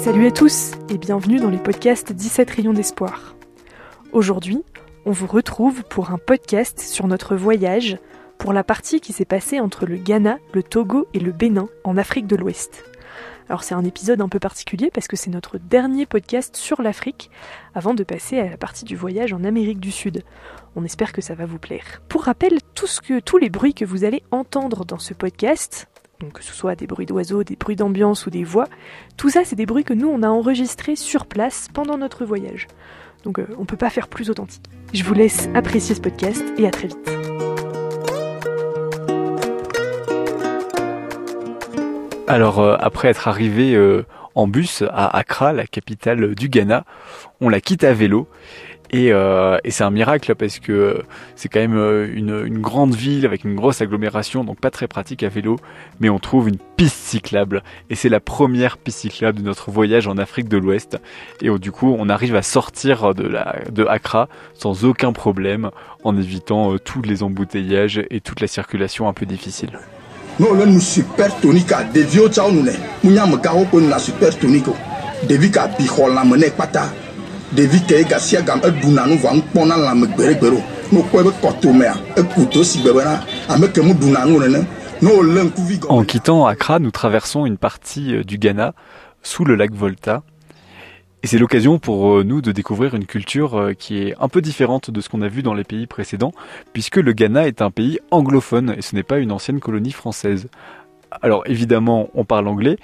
Salut à tous et bienvenue dans les podcasts 17 rayons d'espoir. Aujourd'hui, on vous retrouve pour un podcast sur notre voyage pour la partie qui s'est passée entre le Ghana, le Togo et le Bénin en Afrique de l'Ouest. Alors c'est un épisode un peu particulier parce que c'est notre dernier podcast sur l'Afrique avant de passer à la partie du voyage en Amérique du Sud. On espère que ça va vous plaire. Pour rappel, tout ce que, tous les bruits que vous allez entendre dans ce podcast, donc que ce soit des bruits d'oiseaux, des bruits d'ambiance ou des voix, tout ça c'est des bruits que nous on a enregistrés sur place pendant notre voyage. Donc euh, on peut pas faire plus authentique. Je vous laisse apprécier ce podcast et à très vite. Alors euh, après être arrivé euh, en bus à Accra, la capitale du Ghana, on la quitte à vélo et, euh, et c'est un miracle parce que c'est quand même euh, une, grande ville avec une grosse agglomération, donc pas très pratique à vélo, mais on trouve une piste cyclable. Et c'est la première piste cyclable de notre voyage en Afrique de l'Ouest. Et du coup, on arrive à sortir de, la, de Accra sans aucun problème, en évitant euh, tous les embouteillages et toute la circulation un peu difficile. super tonique super tonique si. En quittant Accra, nous traversons une partie euh, du Ghana sous le lac Volta. Et c'est l'occasion pour euh, nous de découvrir une culture euh, qui est un peu différente de ce qu'on a vu dans les pays précédents, puisque le Ghana est un pays anglophone et ce n'est pas une ancienne colonie française. Alors évidemment, on parle anglais,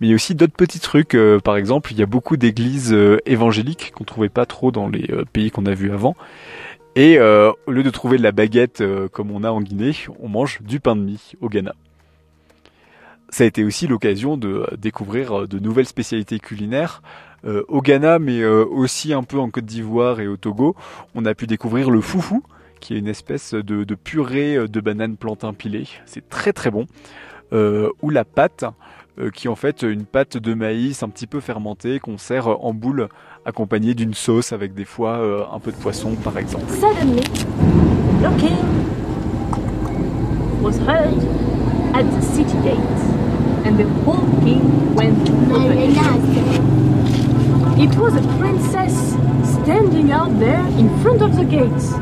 mais il y a aussi d'autres petits trucs. Euh, par exemple, il y a beaucoup d'églises évangéliques qu'on trouvait pas trop dans les pays qu'on a vus avant. Et au lieu de trouver de la baguette comme on a en Guinée, on mange du pain de mie au Ghana ça a été aussi l'occasion de découvrir de nouvelles spécialités culinaires euh, au Ghana, mais euh, aussi un peu en Côte d'Ivoire et au Togo. On a pu découvrir le foufou, qui est une espèce de, purée de bananes plantain pilées. C'est très très bon. Euh, ou la pâte, euh, qui est en fait une pâte de maïs un petit peu fermentée qu'on sert en boule, accompagnée d'une sauce avec des fois euh, un peu de poisson par exemple. Suddenly, looking was heard at the city gate, and the whole king went open. It was a princess standing out there in front of the gates.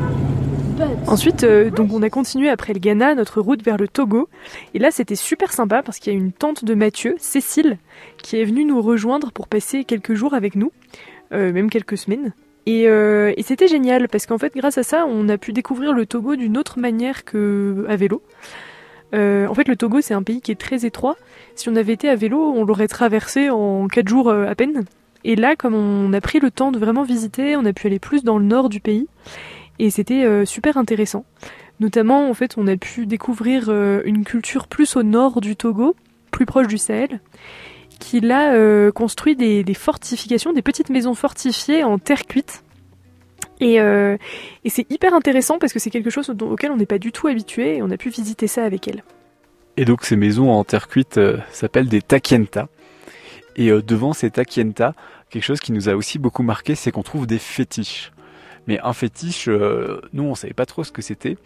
Ensuite, euh, donc on a continué après le Ghana notre route vers le Togo. Et là, c'était super sympa parce qu'il y a une tante de Mathieu, Cécile, qui est venue nous rejoindre pour passer quelques jours avec nous, euh, même quelques semaines. Et, euh, et c'était génial parce qu'en fait, grâce à ça, on a pu découvrir le Togo d'une autre manière que à vélo. En fait, le Togo, c'est un pays qui est très étroit. Si on avait été à vélo, on l'aurait traversé en 4 jours à peine. Et là, comme on a pris le temps de vraiment visiter, on a pu aller plus dans le nord du pays. Et c'était euh, super intéressant. Notamment, en fait, on a pu découvrir euh, une culture plus au nord du Togo, plus proche du Sahel, qui là euh, construit des, fortifications, des petites maisons fortifiées en terre cuite. Et, c'est hyper intéressant parce que c'est quelque chose auquel on n'est pas du tout habitué et on a pu visiter ça avec elle. Et donc ces maisons en terre cuite s'appellent des takienta. Et devant ces takienta, quelque chose qui nous a aussi beaucoup marqué, c'est qu'on trouve des fétiches. Mais un fétiche, euh, nous on savait pas trop ce que c'était.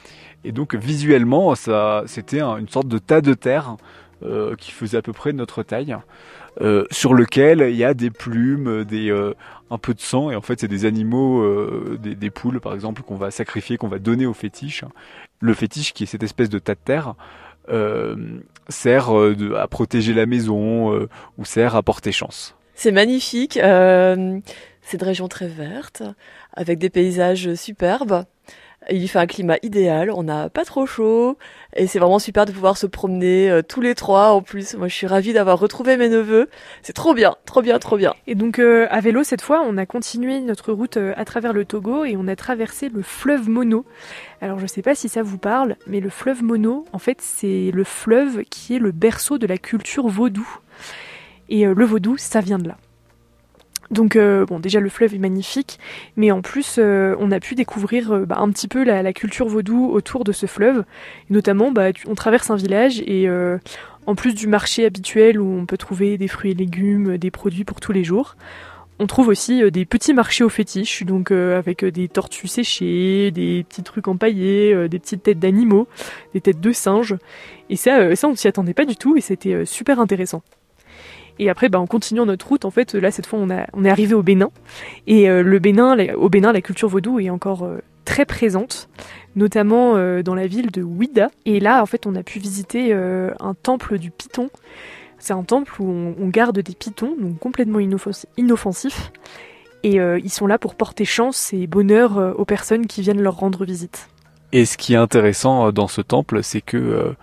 Et donc visuellement, ça, c'était un- une sorte de tas de terre euh, qui faisait à peu près notre taille, euh, sur lequel il y a des plumes, des euh, un peu de sang. Et en fait, c'est des animaux, euh, des, des poules par exemple, qu'on va sacrifier, qu'on va donner au fétiche. Le fétiche, qui est cette espèce de tas de terre, euh, sert euh, de- à protéger la maison ou sert à porter chance. C'est magnifique. euh, c'est une région très verte, avec des paysages superbes. Il y fait un climat idéal, on n'a pas trop chaud, et c'est vraiment super de pouvoir se promener euh, tous les trois. En plus, moi je suis ravie d'avoir retrouvé mes neveux. C'est trop bien, trop bien, trop bien. Et donc euh, à vélo cette fois, on a continué notre route euh, à travers le Togo et on a traversé le fleuve Mono. Alors je sais pas si ça vous parle, mais le fleuve Mono, en fait, c'est le fleuve qui est le berceau de la culture vaudou. Et le vaudou, ça vient de là. Donc euh, bon, déjà le fleuve est magnifique, mais en plus euh, on a pu découvrir euh, bah, un petit peu la, culture vaudou autour de ce fleuve. Notamment, bah, on traverse un village et en plus du marché habituel où on peut trouver des fruits et légumes, des produits pour tous les jours, on trouve aussi des petits marchés aux fétiches, donc avec des tortues séchées, des petits trucs empaillés, des petites têtes d'animaux, des têtes de singes. Et ça, ça on s'y attendait pas du tout et c'était super intéressant. Et après, bah, en continuant notre route, en fait, là, cette fois, on, est arrivé au Bénin. Et euh, le Bénin, au Bénin, la culture vaudou est encore euh, très présente, notamment euh, dans la ville de Ouida. Et là, en fait, on a pu visiter un temple du python. C'est un temple où on, garde des pythons, donc complètement inoffensifs. Et ils sont là pour porter chance et bonheur aux personnes qui viennent leur rendre visite. Et ce qui est intéressant dans ce temple, c'est que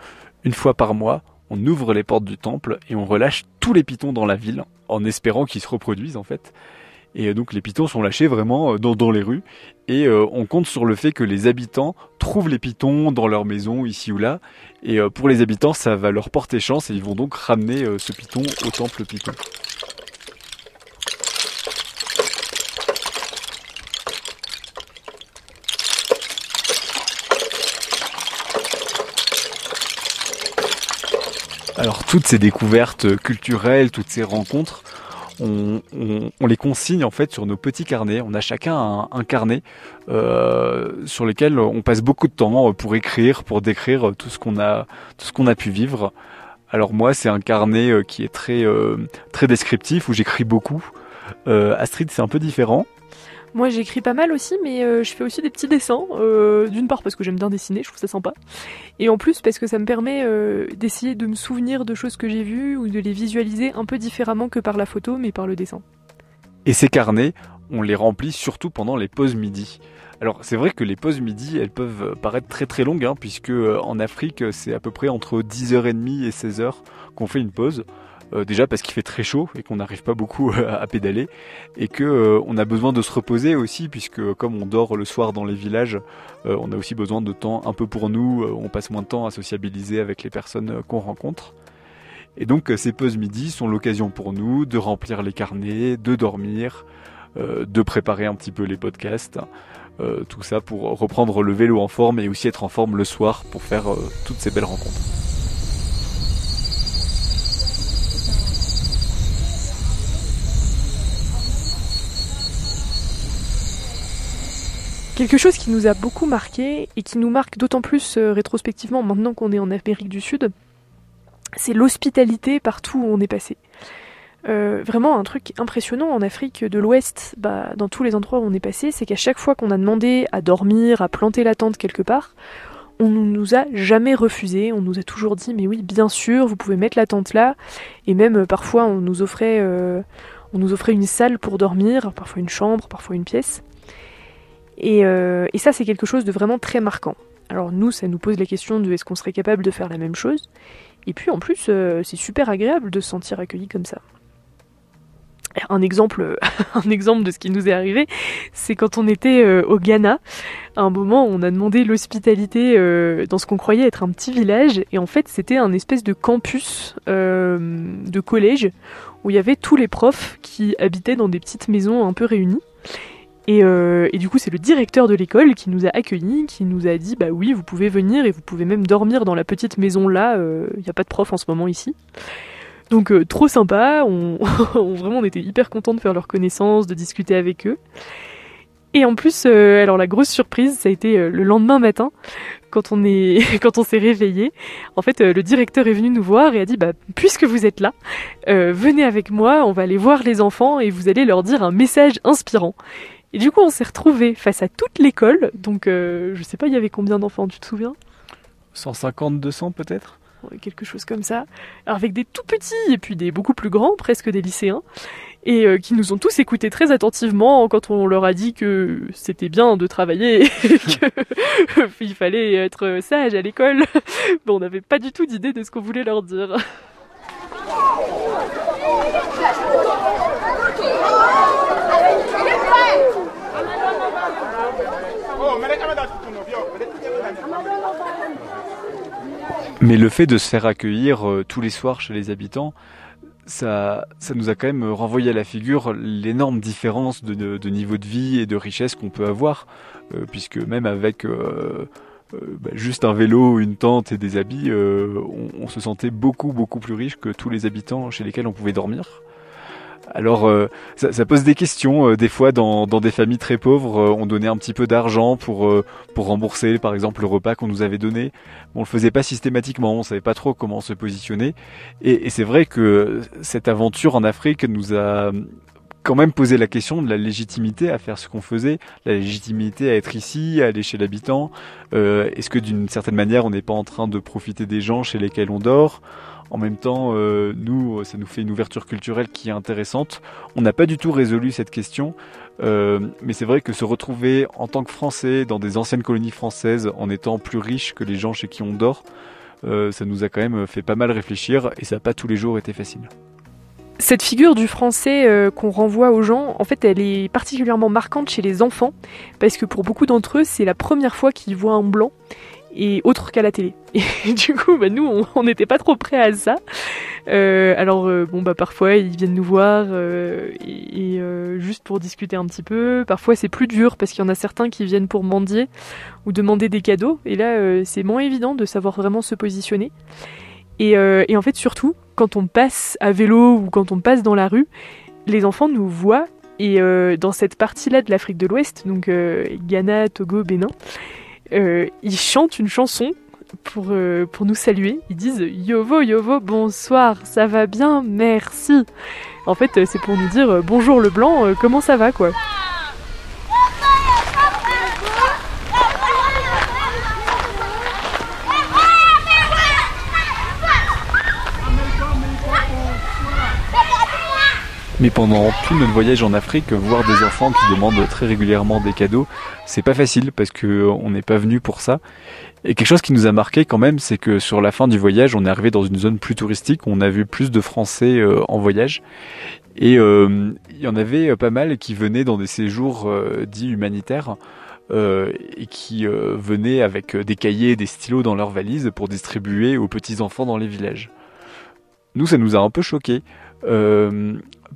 une fois par mois, on ouvre les portes du temple et on relâche tous les pitons dans la ville, en espérant qu'ils se reproduisent en fait. Et euh, donc les pitons sont lâchés vraiment euh, dans, les rues. Et euh, on compte sur le fait que les habitants trouvent les pitons dans leur maison, ici ou là. Et pour les habitants, ça va leur porter chance et ils vont donc ramener ce piton au temple piton. Alors toutes ces découvertes culturelles, toutes ces rencontres, on, les consigne en fait sur nos petits carnets. On a chacun un, carnet euh, sur lequel on passe beaucoup de temps pour écrire, pour décrire tout ce qu'on a, tout ce qu'on a pu vivre. Alors moi, c'est un carnet euh, qui est très euh, très descriptif où j'écris beaucoup. Astrid, c'est un peu différent. Moi j'écris pas mal aussi, mais euh, je fais aussi des petits dessins. Euh, d'une part parce que j'aime bien dessiner, je trouve ça sympa. Et en plus parce que ça me permet euh, d'essayer de me souvenir de choses que j'ai vues ou de les visualiser un peu différemment que par la photo, mais par le dessin. Et ces carnets, on les remplit surtout pendant les pauses midi. Alors c'est vrai que les pauses midi, elles peuvent paraître très très longues, hein, puisque en Afrique c'est à peu près entre 10h30 et 16h qu'on fait une pause. Euh, déjà parce qu'il fait très chaud et qu'on n'arrive pas beaucoup euh, à pédaler et que euh, on a besoin de se reposer aussi puisque comme on dort le soir dans les villages, on a aussi besoin de temps un peu pour nous. on passe moins de temps à sociabiliser avec les personnes qu'on rencontre. Et donc ces pauses midi sont l'occasion pour nous de remplir les carnets, de dormir, de préparer un petit peu les podcasts. tout ça pour reprendre le vélo en forme et aussi être en forme le soir pour faire toutes ces belles rencontres. Quelque chose qui nous a beaucoup marqué et qui nous marque d'autant plus euh, rétrospectivement maintenant qu'on est en Amérique du Sud, c'est l'hospitalité partout où on est passé. Euh, vraiment un truc impressionnant en Afrique de l'Ouest, bah, dans tous les endroits où on est passé, c'est qu'à chaque fois qu'on a demandé à dormir, à planter la tente quelque part, on ne nous a jamais refusé, on nous a toujours dit mais oui bien sûr vous pouvez mettre la tente là, et même euh, parfois on nous offrait, on nous offrait une salle pour dormir, parfois une chambre, parfois une pièce. Euh, et, ça, c'est quelque chose de vraiment très marquant. Alors nous, ça nous pose la question de est-ce qu'on serait capable de faire la même chose Et puis en plus, euh, c'est super agréable de se sentir accueilli comme ça. Un exemple, de ce qui nous est arrivé, c'est quand on était euh, au Ghana. À un moment, on a demandé l'hospitalité dans ce qu'on croyait être un petit village, et en fait, c'était un espèce de campus de collège où il y avait tous les profs qui habitaient dans des petites maisons un peu réunies. Euh, et, du coup, c'est le directeur de l'école qui nous a accueillis, qui nous a dit bah oui, vous pouvez venir et vous pouvez même dormir dans la petite maison là. Il euh, n'y a pas de prof en ce moment ici. Donc euh, trop sympa. Vraiment, on était hyper contents de faire leur connaissance, de discuter avec eux. Et en plus, alors la grosse surprise, ça a été le lendemain matin, quand on est, quand on s'est réveillé. En fait, le directeur est venu nous voir et a dit bah puisque vous êtes là, venez avec moi, on va aller voir les enfants et vous allez leur dire un message inspirant. Et du coup, on s'est retrouvés face à toute l'école. Donc, euh, je sais pas, il y avait combien d'enfants, tu te souviens? 150, 200 peut-être? Quelque chose comme ça. Avec des tout petits et puis des beaucoup plus grands, presque des lycéens. Et euh, qui nous ont tous écoutés très attentivement quand on leur a dit que c'était bien de travailler et qu'il fallait être sage à l'école. Bon, on n'avait pas du tout d'idée de ce qu'on voulait leur dire. Mais le fait de se faire accueillir euh, tous les soirs chez les habitants, ça, ça nous a quand même renvoyé à la figure l'énorme différence de, niveau de vie et de richesse qu'on peut avoir, euh, puisque même avec euh, bah, juste un vélo, une tente et des habits, on, se sentait beaucoup beaucoup plus riche que tous les habitants chez lesquels on pouvait dormir. Alors euh, ça, pose des questions. Euh, des fois, dans, des familles très pauvres, euh, on donnait un petit peu d'argent pour pour rembourser, par exemple, le repas qu'on nous avait donné. On le faisait pas systématiquement. On savait pas trop comment se positionner. Et c'est vrai que cette aventure en Afrique nous a quand même posé la question de la légitimité à faire ce qu'on faisait, la légitimité à être ici, à aller chez l'habitant. Est-ce que d'une certaine manière, on n'est pas en train de profiter des gens chez lesquels on dort? En même temps, euh, nous, ça nous fait une ouverture culturelle qui est intéressante. On n'a pas du tout résolu cette question, euh, mais c'est vrai que se retrouver en tant que Français dans des anciennes colonies françaises, en étant plus riche que les gens chez qui on dort, euh, ça nous a quand même fait pas mal réfléchir et ça n'a pas tous les jours été facile. Cette figure du français qu'on renvoie aux gens, en fait, elle est particulièrement marquante chez les enfants, parce que pour beaucoup d'entre eux, c'est la première fois qu'ils voient un blanc et autre qu'à la télé. Et du coup, bah, nous, on n'était pas trop prêts à ça. Euh, alors, euh, bon, bah parfois, ils viennent nous voir euh, et, juste pour discuter un petit peu. Parfois, c'est plus dur parce qu'il y en a certains qui viennent pour mendier ou demander des cadeaux. Et là, c'est moins évident de savoir vraiment se positionner. Et en fait, surtout, quand on passe à vélo ou quand on passe dans la rue, les enfants nous voient et dans cette partie-là de l'Afrique de l'Ouest, donc Ghana, Togo, Bénin, euh, ils chantent une chanson pour, euh, pour nous saluer. Ils disent Yovo, Yovo, bonsoir, ça va bien, merci. En fait, c'est pour nous dire bonjour le blanc, comment ça va quoi? Mais pendant tout notre voyage en Afrique, voir des enfants qui demandent très régulièrement des cadeaux, c'est pas facile parce que on n'est pas venu pour ça. Et quelque chose qui nous a marqué quand même, c'est que sur la fin du voyage, on est arrivé dans une zone plus touristique, on a vu plus de Français euh, en voyage. Et euh, il y en avait pas mal qui venaient dans des séjours euh, dits humanitaires. et qui venaient avec des cahiers et des stylos dans leurs valises pour distribuer aux petits enfants dans les villages. Nous, ça nous a un peu choqués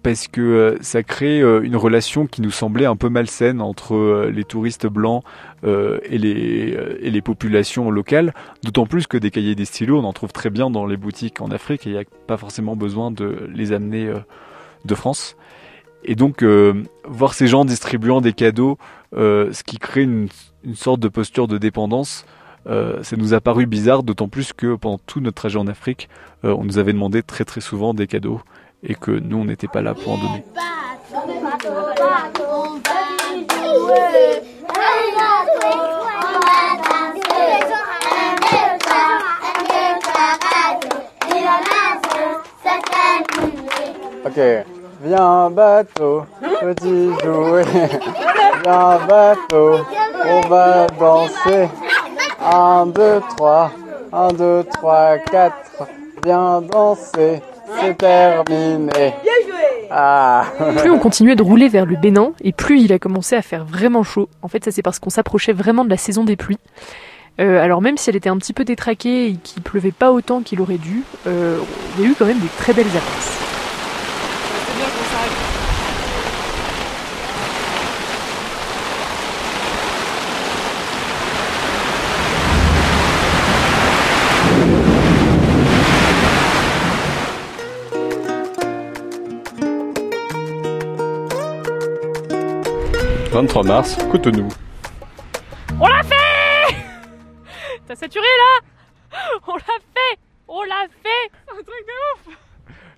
parce que euh, ça crée euh, une relation qui nous semblait un peu malsaine entre euh, les touristes blancs et, les, populations locales, d'autant plus que des cahiers des stylos, on en trouve très bien dans les boutiques en Afrique il n'y a pas forcément besoin de les amener de France. Et donc, voir ces gens distribuant des cadeaux, ce qui crée une, une, sorte de posture de dépendance, ça nous a paru bizarre, d'autant plus que pendant tout notre trajet en Afrique, on nous avait demandé très très souvent des cadeaux et que nous, on n'était pas là pour en donner. Ok, viens bateau, petit jouet, viens bateau, on va danser. 1, 2, 3, 1, 2, 3, 4, viens danser c'est terminé. Ah. Plus on continuait de rouler vers le Bénin, et plus il a commencé à faire vraiment chaud. En fait, ça c'est parce qu'on s'approchait vraiment de la saison des pluies. Euh, alors même si elle était un petit peu détraquée et qu'il pleuvait pas autant qu'il aurait dû, euh, il y a eu quand même des très belles averses. 23 mars, Cotonou. On l'a fait T'as saturé là On l'a fait On l'a fait C'est un truc de ouf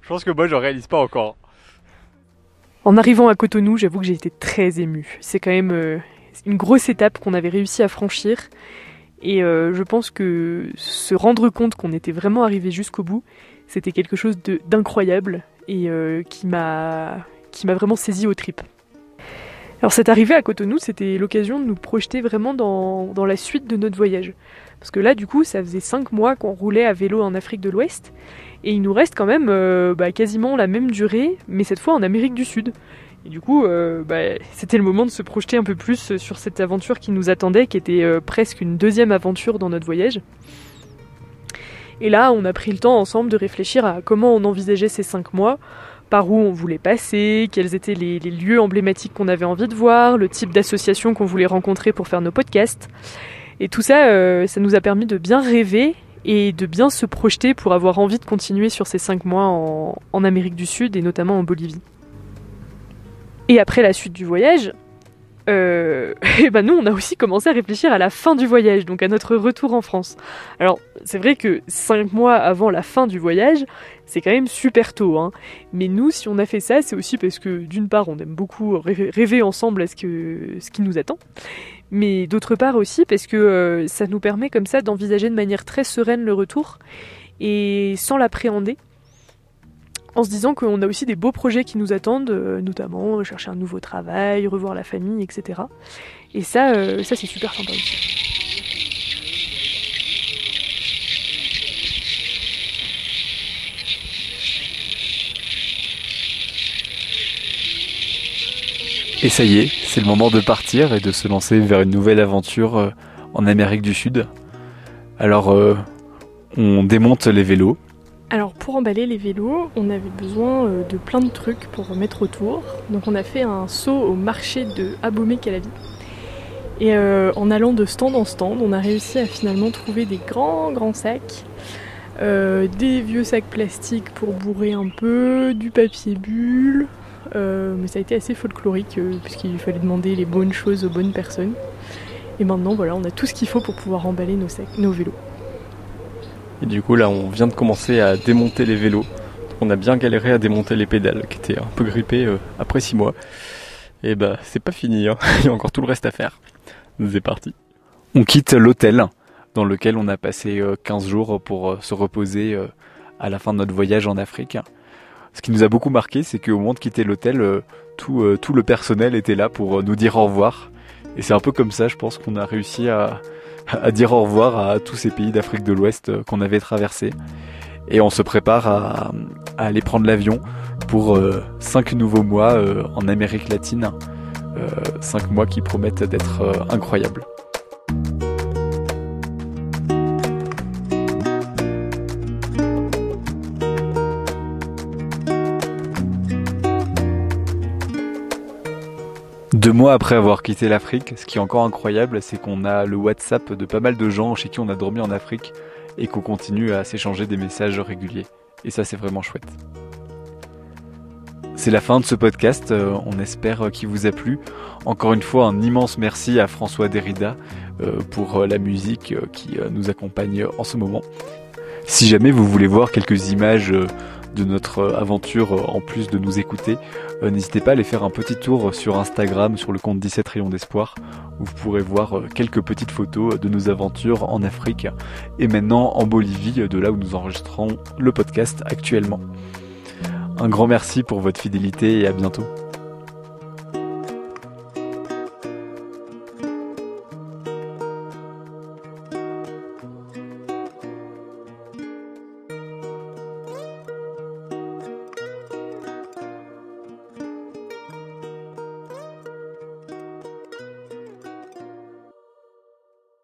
Je pense que moi je réalise pas encore. En arrivant à Cotonou, j'avoue que j'ai été très ému. C'est quand même euh, une grosse étape qu'on avait réussi à franchir. Et euh, je pense que se rendre compte qu'on était vraiment arrivé jusqu'au bout, c'était quelque chose d'incroyable et euh, qui m'a vraiment saisi aux tripes. Alors cette arrivée à Cotonou, c'était l'occasion de nous projeter vraiment dans, la suite de notre voyage. Parce que là, du coup, ça faisait 5 mois qu'on roulait à vélo en Afrique de l'Ouest, et il nous reste quand même euh, bah, quasiment la même durée, mais cette fois en Amérique du Sud. Et du coup, euh, bah, c'était le moment de se projeter un peu plus sur cette aventure qui nous attendait, qui était euh, presque une deuxième aventure dans notre voyage. Et là, on a pris le temps ensemble de réfléchir à comment on envisageait ces 5 mois, par où on voulait passer, quels étaient les, lieux emblématiques qu'on avait envie de voir, le type d'association qu'on voulait rencontrer pour faire nos podcasts. Et tout ça, euh, ça nous a permis de bien rêver et de bien se projeter pour avoir envie de continuer sur ces cinq mois en, Amérique du Sud et notamment en Bolivie. Et après la suite du voyage, euh, et ben nous on a aussi commencé à réfléchir à la fin du voyage, donc à notre retour en France. Alors c'est vrai que cinq mois avant la fin du voyage, c'est quand même super tôt, hein. mais nous si on a fait ça, c'est aussi parce que d'une part on aime beaucoup rêver, ensemble à ce, que, ce qui nous attend, mais d'autre part aussi parce que euh, ça nous permet comme ça d'envisager de manière très sereine le retour et sans l'appréhender en se disant qu'on a aussi des beaux projets qui nous attendent, euh, notamment chercher un nouveau travail, revoir la famille, etc. Et ça, euh, ça c'est super sympa aussi. Et ça y est, c'est le moment de partir et de se lancer vers une nouvelle aventure euh, en Amérique du Sud. Alors, on démonte les vélos, alors pour emballer les vélos, on avait besoin euh, de plein de trucs pour mettre autour. Donc on a fait un saut au marché de Abomey-Calavi. Et euh, en allant de stand en stand, on a réussi à finalement trouver des grands grands sacs, euh, des vieux sacs plastiques pour bourrer un peu, du papier bulle. mais ça a été assez folklorique puisqu'il fallait demander les bonnes choses aux bonnes personnes. Et maintenant voilà, on a tout ce qu'il faut pour pouvoir emballer nos, sacs, nos vélos. Et du coup là on vient de commencer à démonter les vélos. On a bien galéré à démonter les pédales qui étaient un peu grippées euh, après 6 mois. Et bah c'est pas fini, hein. il y a encore tout le reste à faire. C'est parti. On quitte l'hôtel dans lequel on a passé 15 euh, jours pour euh, se reposer à la fin de notre voyage en Afrique. Ce qui nous a beaucoup marqué, c'est qu'au moment de quitter l'hôtel, tout, tout le personnel était là pour nous dire au revoir. Et c'est un peu comme ça, je pense, qu'on a réussi à, à dire au revoir à tous ces pays d'Afrique de l'Ouest euh, qu'on avait traversés. Et on se prépare à, aller prendre l'avion pour euh, cinq nouveaux mois euh, en Amérique latine. cinq mois qui promettent d'être incroyables. Deux mois après avoir quitté l'Afrique, ce qui est encore incroyable, c'est qu'on a le WhatsApp de pas mal de gens chez qui on a dormi en Afrique et qu'on continue à s'échanger des messages réguliers. Et ça, c'est vraiment chouette. C'est la fin de ce podcast, euh, on espère qu'il vous a plu. Encore une fois, un immense merci à François Derrida euh, pour euh, la musique qui nous accompagne en ce moment. Si jamais vous voulez voir quelques images de notre aventure en plus de nous écouter, euh, n'hésitez pas à aller faire un petit tour sur Instagram sur le compte 17 rayons d'espoir où vous pourrez voir euh, quelques petites photos de nos aventures en Afrique et maintenant en Bolivie de là où nous enregistrons le podcast actuellement. Un grand merci pour votre fidélité et à bientôt.